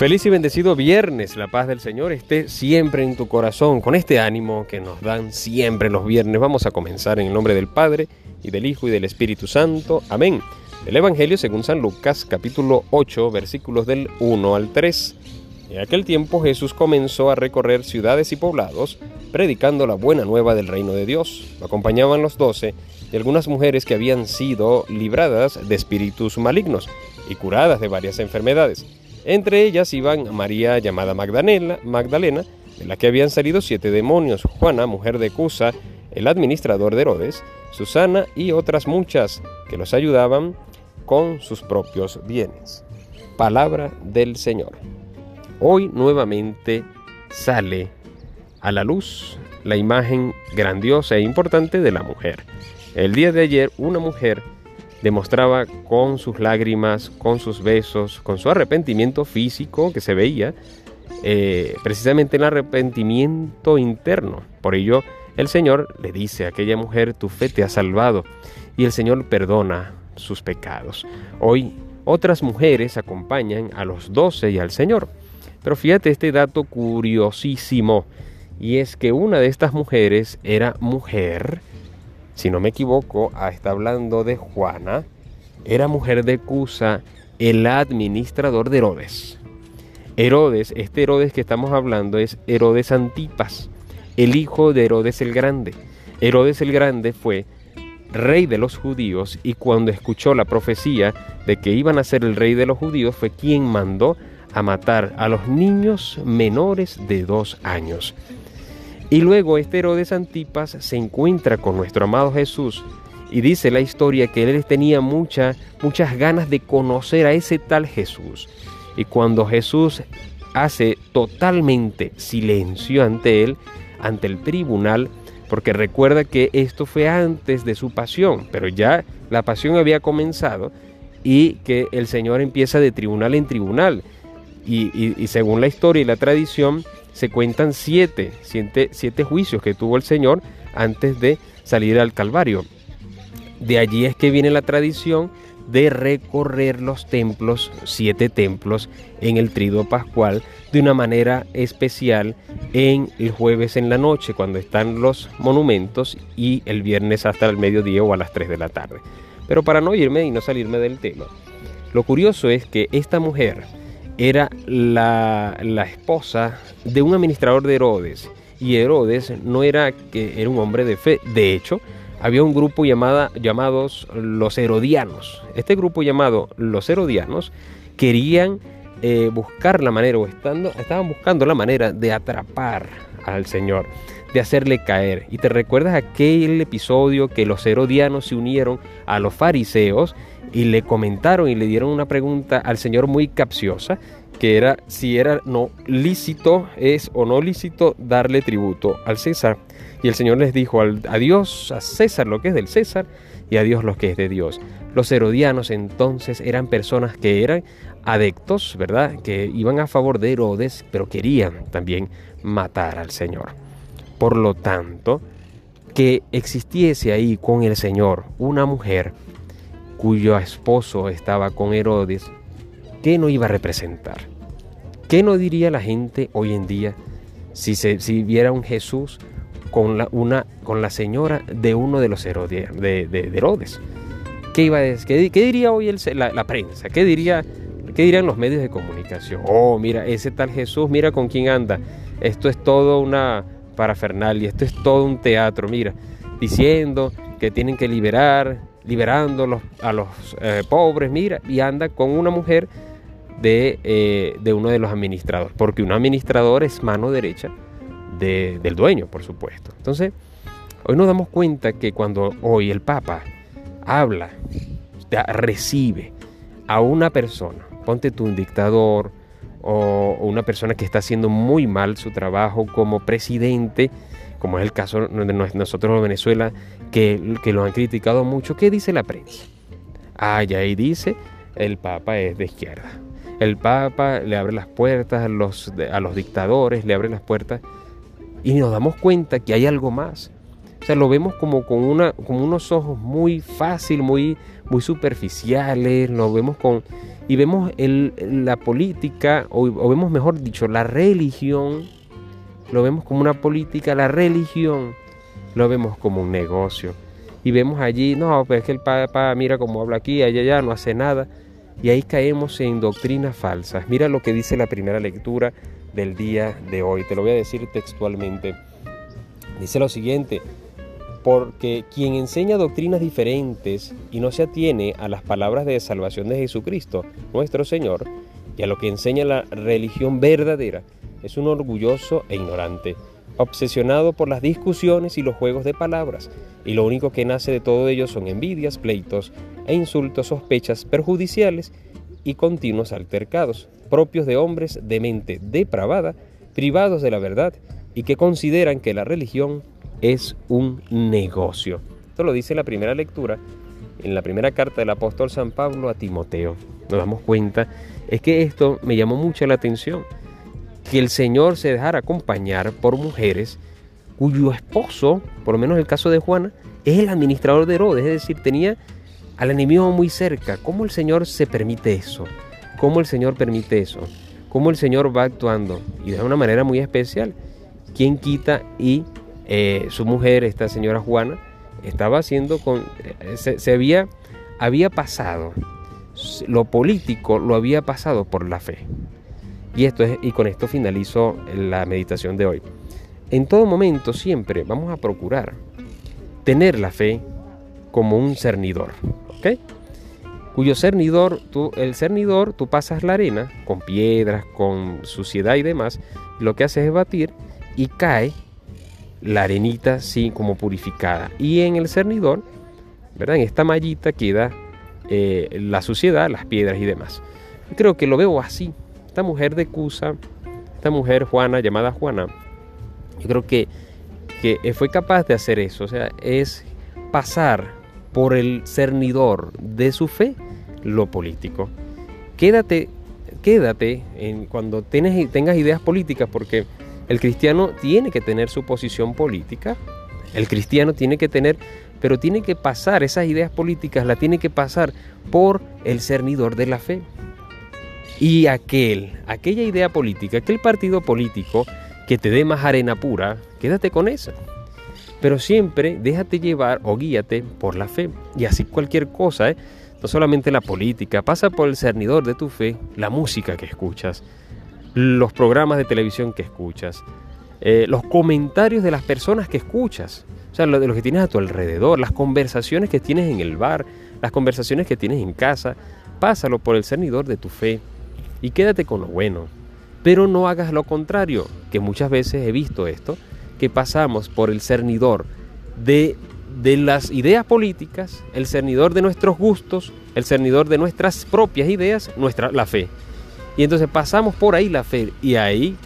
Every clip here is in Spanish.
Feliz y bendecido viernes, la paz del Señor esté siempre en tu corazón, con este ánimo que nos dan siempre los viernes. Vamos a comenzar en el nombre del Padre, y del Hijo, y del Espíritu Santo. Amén. El Evangelio según San Lucas, capítulo 8, versículos del 1 al 3. En aquel tiempo Jesús comenzó a recorrer ciudades y poblados, predicando la buena nueva del reino de Dios. Lo acompañaban los doce y algunas mujeres que habían sido libradas de espíritus malignos y curadas de varias enfermedades. Entre ellas iban María llamada Magdalena, Magdalena, de la que habían salido siete demonios, Juana, mujer de Cusa, el administrador de Herodes, Susana y otras muchas que los ayudaban con sus propios bienes. Palabra del Señor. Hoy nuevamente sale a la luz la imagen grandiosa e importante de la mujer. El día de ayer una mujer demostraba con sus lágrimas, con sus besos, con su arrepentimiento físico que se veía, eh, precisamente el arrepentimiento interno. Por ello, el Señor le dice a aquella mujer, tu fe te ha salvado, y el Señor perdona sus pecados. Hoy otras mujeres acompañan a los doce y al Señor. Pero fíjate este dato curiosísimo, y es que una de estas mujeres era mujer, si no me equivoco, ah, está hablando de Juana, era mujer de Cusa, el administrador de Herodes. Herodes, este Herodes que estamos hablando es Herodes Antipas, el hijo de Herodes el Grande. Herodes el Grande fue rey de los judíos y cuando escuchó la profecía de que iban a ser el rey de los judíos fue quien mandó a matar a los niños menores de dos años. Y luego este Herodes Antipas se encuentra con nuestro amado Jesús y dice la historia que él tenía muchas ganas de conocer a ese tal Jesús. Y cuando Jesús hace totalmente silencio ante él, ante el tribunal, porque recuerda que esto fue antes de su pasión, pero ya la pasión había comenzado y que el Señor empieza de tribunal en tribunal. y según la historia y la tradición, se cuentan siete, siete, juicios que tuvo el Señor antes de salir al Calvario. De allí es que viene la tradición de recorrer los templos, siete templos, en el trido pascual de una manera especial en el jueves en la noche, cuando están los monumentos, y el viernes hasta el mediodía o a las 3 de la tarde. Pero para no irme y no salirme del tema, lo curioso es que esta mujer, era la, esposa de un administrador de Herodes. Y Herodes no era que era un hombre de fe. De hecho, había un grupo llamada, llamados los Herodianos. Este grupo llamado los Herodianos querían eh, buscar la manera, o estando, estaban buscando la manera de atrapar al Señor, de hacerle caer. Y te recuerdas aquel episodio que los Herodianos se unieron a los fariseos y le comentaron y le dieron una pregunta al Señor muy capciosa, que era si era no lícito, es o no lícito darle tributo al César. Y el Señor les dijo a Dios, a César lo que es del César y a Dios lo que es de Dios. Los herodianos entonces eran personas que eran adeptos, ¿verdad? Que iban a favor de Herodes, pero querían también matar al Señor. Por lo tanto, que existiese ahí con el Señor una mujer cuyo esposo estaba con Herodes, ¿qué no iba a representar? ¿Qué no diría la gente hoy en día si, se, si viera un Jesús con la, una, con la señora de uno de los Herodes? De, Herodes? ¿Qué, iba a decir? ¿Qué, diría hoy la, prensa? ¿Qué, diría, ¿Qué dirían los medios de comunicación? Oh, mira, ese tal Jesús, mira con quién anda. Esto es todo una parafernalia, esto es todo un teatro, mira, diciendo que tienen que liberar liberando a los eh, pobres, mira, y anda con una mujer de, eh, de, uno de los administradores, porque un administrador es mano derecha del dueño, por supuesto. Entonces, hoy nos damos cuenta que cuando hoy el Papa habla, recibe a una persona, ponte tú un dictador o una persona que está haciendo muy mal su trabajo como presidente, como es el caso de nosotros en Venezuela, que, que lo han criticado mucho. ¿Qué dice la prensa? Ah, y ahí dice, el Papa es de izquierda. El Papa le abre las puertas a los, a los dictadores, le abre las puertas. Y nos damos cuenta que hay algo más. O sea, lo vemos como con, una, con unos ojos muy fácil, muy, muy superficiales, lo vemos con... Y vemos el, la política, o, vemos mejor dicho, la religión, lo vemos como una política, la religión, lo vemos como un negocio. Y vemos allí, no, pues es que el Papa mira cómo habla aquí, allá, allá, no hace nada. Y ahí caemos en doctrinas falsas. Mira lo que dice la primera lectura del día de hoy. Te lo voy a decir textualmente. Dice lo siguiente, porque quien enseña doctrinas diferentes y no se atiene a las palabras de salvación de Jesucristo, nuestro Señor, y a lo que enseña la religión verdadera, es un orgulloso e ignorante, obsesionado por las discusiones y los juegos de palabras, y lo único que nace de todo ello son envidias, pleitos e insultos, sospechas perjudiciales y continuos altercados, propios de hombres de mente depravada, privados de la verdad y que consideran que la religión es un negocio. Esto lo dice la primera lectura, en la primera carta del apóstol San Pablo a Timoteo. Nos damos cuenta, es que esto me llamó mucho la atención, que el Señor se dejara acompañar por mujeres cuyo esposo, por lo menos el caso de Juana, es el administrador de Herodes, es decir, tenía al enemigo muy cerca. ¿Cómo el Señor se permite eso? ¿Cómo el Señor permite eso? ¿Cómo el Señor va actuando? Y de una manera muy especial. ¿Quién quita y eh, su mujer, esta señora Juana, estaba haciendo con... Eh, se, había, había pasado, lo político lo había pasado por la fe. Y, esto es, y con esto finalizo la meditación de hoy. En todo momento, siempre vamos a procurar tener la fe como un cernidor. ¿Ok? Cuyo cernidor, tú, el cernidor, tú pasas la arena con piedras, con suciedad y demás, lo que haces es batir y cae la arenita así como purificada. Y en el cernidor, ¿verdad? En esta mallita queda eh, la suciedad, las piedras y demás. creo que lo veo así. Esta mujer de Cusa, esta mujer Juana, llamada Juana, yo creo que, que fue capaz de hacer eso. O sea, es pasar por el cernidor de su fe lo político. Quédate, quédate en cuando tienes, tengas ideas políticas, porque el cristiano tiene que tener su posición política, el cristiano tiene que tener, pero tiene que pasar esas ideas políticas, la tiene que pasar por el cernidor de la fe. Y aquel, aquella idea política, aquel partido político que te dé más arena pura, quédate con eso. Pero siempre déjate llevar o guíate por la fe. Y así cualquier cosa, ¿eh? no solamente la política, pasa por el cernidor de tu fe, la música que escuchas, los programas de televisión que escuchas, eh, los comentarios de las personas que escuchas, o sea, lo de los que tienes a tu alrededor, las conversaciones que tienes en el bar, las conversaciones que tienes en casa, pásalo por el cernidor de tu fe y quédate con lo bueno. Pero no hagas lo contrario, que muchas veces he visto esto, que pasamos por el cernidor de, de las ideas políticas, el cernidor de nuestros gustos, el cernidor de nuestras propias ideas, nuestra, la fe. Y entonces pasamos por ahí la fe y ahí,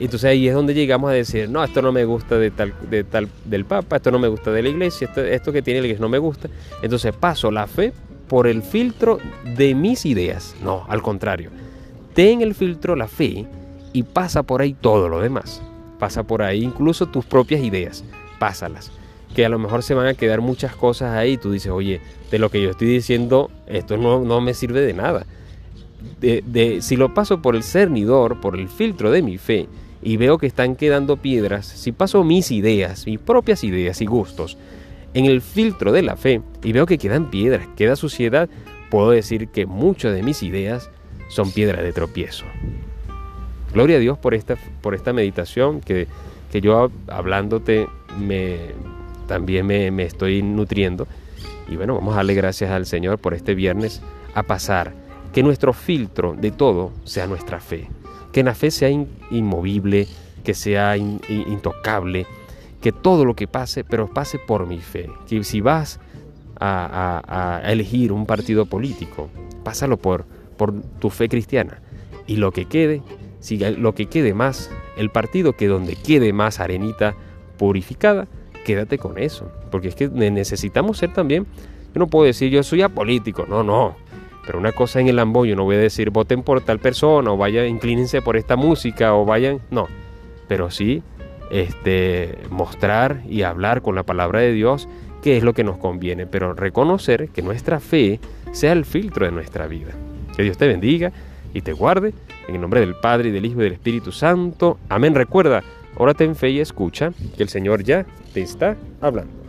entonces ahí es donde llegamos a decir, no, esto no me gusta de tal, de tal, del Papa, esto no me gusta de la iglesia, esto, esto que tiene la iglesia no me gusta. Entonces paso la fe por el filtro de mis ideas. No, al contrario. Ten el filtro la fe y pasa por ahí todo lo demás pasa por ahí, incluso tus propias ideas, pásalas. Que a lo mejor se van a quedar muchas cosas ahí tú dices, oye, de lo que yo estoy diciendo, esto no, no me sirve de nada. De, si lo paso por el cernidor, por el filtro de mi fe, y veo que están quedando piedras, si paso mis ideas, mis propias ideas y gustos, en el filtro de la fe, y veo que quedan piedras, queda suciedad, puedo decir que muchas de mis ideas son piedras de tropiezo. Gloria a Dios por esta, por esta meditación que, que yo hablándote me, también me, me estoy nutriendo. Y bueno, vamos a darle gracias al Señor por este viernes a pasar. Que nuestro filtro de todo sea nuestra fe. Que la fe sea inmovible, que sea intocable. Que todo lo que pase, pero pase por mi fe. Que si vas a, elegir un partido político, pásalo por, por tu fe cristiana. Y lo que quede, si lo que quede más, el partido que donde quede más arenita purificada, quédate con eso. Porque es que necesitamos ser también, yo no puedo decir yo soy apolítico, no, no. Pero una cosa en el yo no voy a decir voten por tal persona o vayan, inclínense por esta música o vayan, no. Pero sí este, mostrar y hablar con la palabra de Dios qué es lo que nos conviene, pero reconocer que nuestra fe sea el filtro de nuestra vida. Que Dios te bendiga y te guarde. En el nombre del Padre y del Hijo y del Espíritu Santo. Amén. Recuerda, órate en fe y escucha que el Señor ya te está hablando.